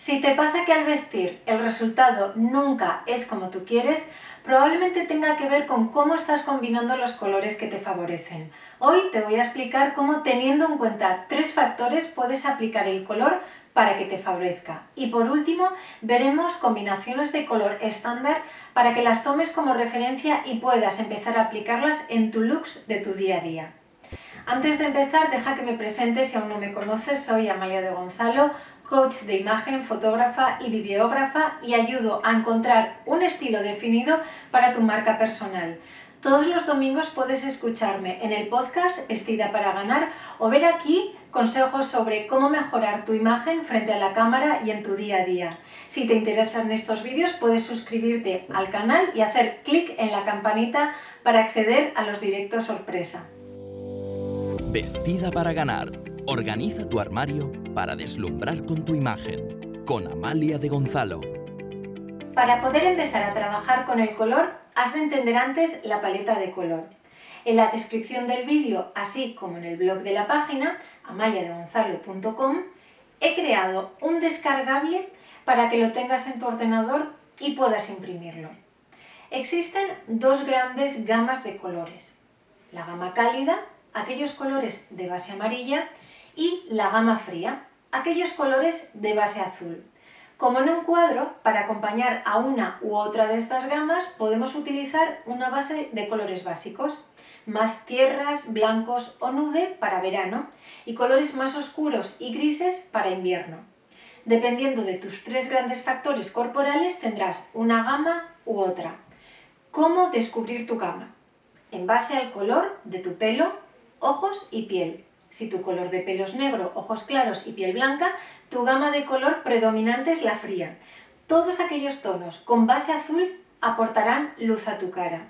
Si te pasa que al vestir el resultado nunca es como tú quieres, probablemente tenga que ver con cómo estás combinando los colores que te favorecen. Hoy te voy a explicar cómo teniendo en cuenta tres factores puedes aplicar el color para que te favorezca. Y por último, veremos combinaciones de color estándar para que las tomes como referencia y puedas empezar a aplicarlas en tu looks de tu día a día. Antes de empezar, deja que me presente si aún no me conoces, soy Amalia de Gonzalo, coach de imagen, fotógrafa y videógrafa y ayudo a encontrar un estilo definido para tu marca personal. Todos los domingos puedes escucharme en el podcast Vestida para ganar o ver aquí consejos sobre cómo mejorar tu imagen frente a la cámara y en tu día a día. Si te interesan estos vídeos puedes suscribirte al canal y hacer clic en la campanita para acceder a los directos sorpresa. Vestida para ganar. Organiza tu armario para deslumbrar con tu imagen. Con Amalia de Gonzalo. Para poder empezar a trabajar con el color, has de entender antes la paleta de color. En la descripción del vídeo, así como en el blog de la página, amaliadegonzalo.com, he creado un descargable para que lo tengas en tu ordenador y puedas imprimirlo. Existen dos grandes gamas de colores. La gama cálida, aquellos colores de base amarilla, y la gama fría, aquellos colores de base azul. Como en un cuadro, para acompañar a una u otra de estas gamas podemos utilizar una base de colores básicos, más tierras, blancos o nude para verano y colores más oscuros y grises para invierno. Dependiendo de tus tres grandes factores corporales tendrás una gama u otra. ¿Cómo descubrir tu gama? En base al color de tu pelo, ojos y piel. Si tu color de pelo es negro, ojos claros y piel blanca, tu gama de color predominante es la fría. Todos aquellos tonos con base azul aportarán luz a tu cara.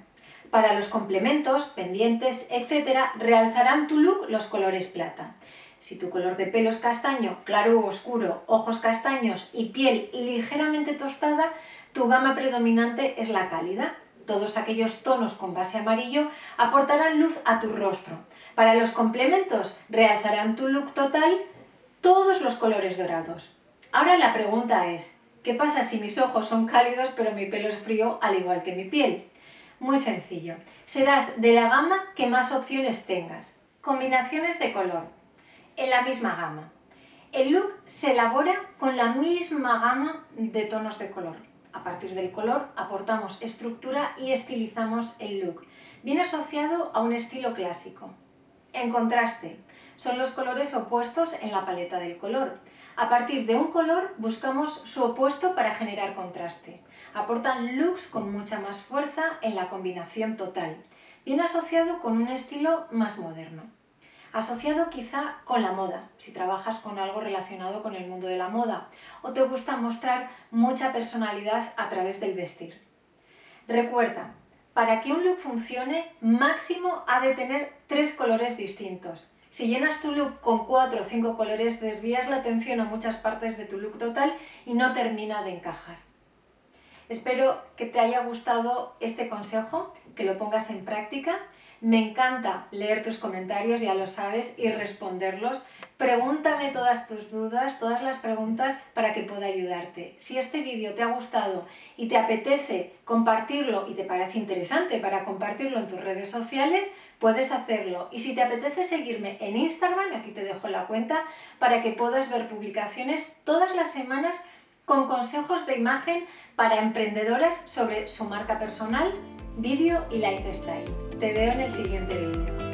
Para los complementos, pendientes, etc., realzarán tu look los colores plata. Si tu color de pelo es castaño, claro o oscuro, ojos castaños y piel ligeramente tostada, tu gama predominante es la cálida. Todos aquellos tonos con base amarillo aportarán luz a tu rostro. Para los complementos, realzarán tu look total todos los colores dorados. Ahora la pregunta es, ¿qué pasa si mis ojos son cálidos pero mi pelo es frío al igual que mi piel? Muy sencillo, serás de la gama que más opciones tengas. Combinaciones de color, en la misma gama. El look se elabora con la misma gama de tonos de color. A partir del color aportamos estructura y estilizamos el look. Viene asociado a un estilo clásico. En contraste, son los colores opuestos en la paleta del color. A partir de un color buscamos su opuesto para generar contraste. Aportan looks con mucha más fuerza en la combinación total. Viene asociado con un estilo más moderno. Asociado quizá con la moda, si trabajas con algo relacionado con el mundo de la moda, o te gusta mostrar mucha personalidad a través del vestir. Recuerda, para que un look funcione, máximo ha de tener tres colores distintos. Si llenas tu look con cuatro o cinco colores, desvías la atención a muchas partes de tu look total y no termina de encajar. Espero que te haya gustado este consejo, que lo pongas en práctica me encanta leer tus comentarios, ya lo sabes, y responderlos. Pregúntame todas tus dudas, todas las preguntas para que pueda ayudarte. Si este vídeo te ha gustado y te apetece compartirlo y te parece interesante para compartirlo en tus redes sociales, puedes hacerlo. Y si te apetece seguirme en Instagram, aquí te dejo la cuenta, para que puedas ver publicaciones todas las semanas con consejos de imagen para emprendedoras sobre su marca personal, vídeo y lifestyle. Te veo en el siguiente vídeo.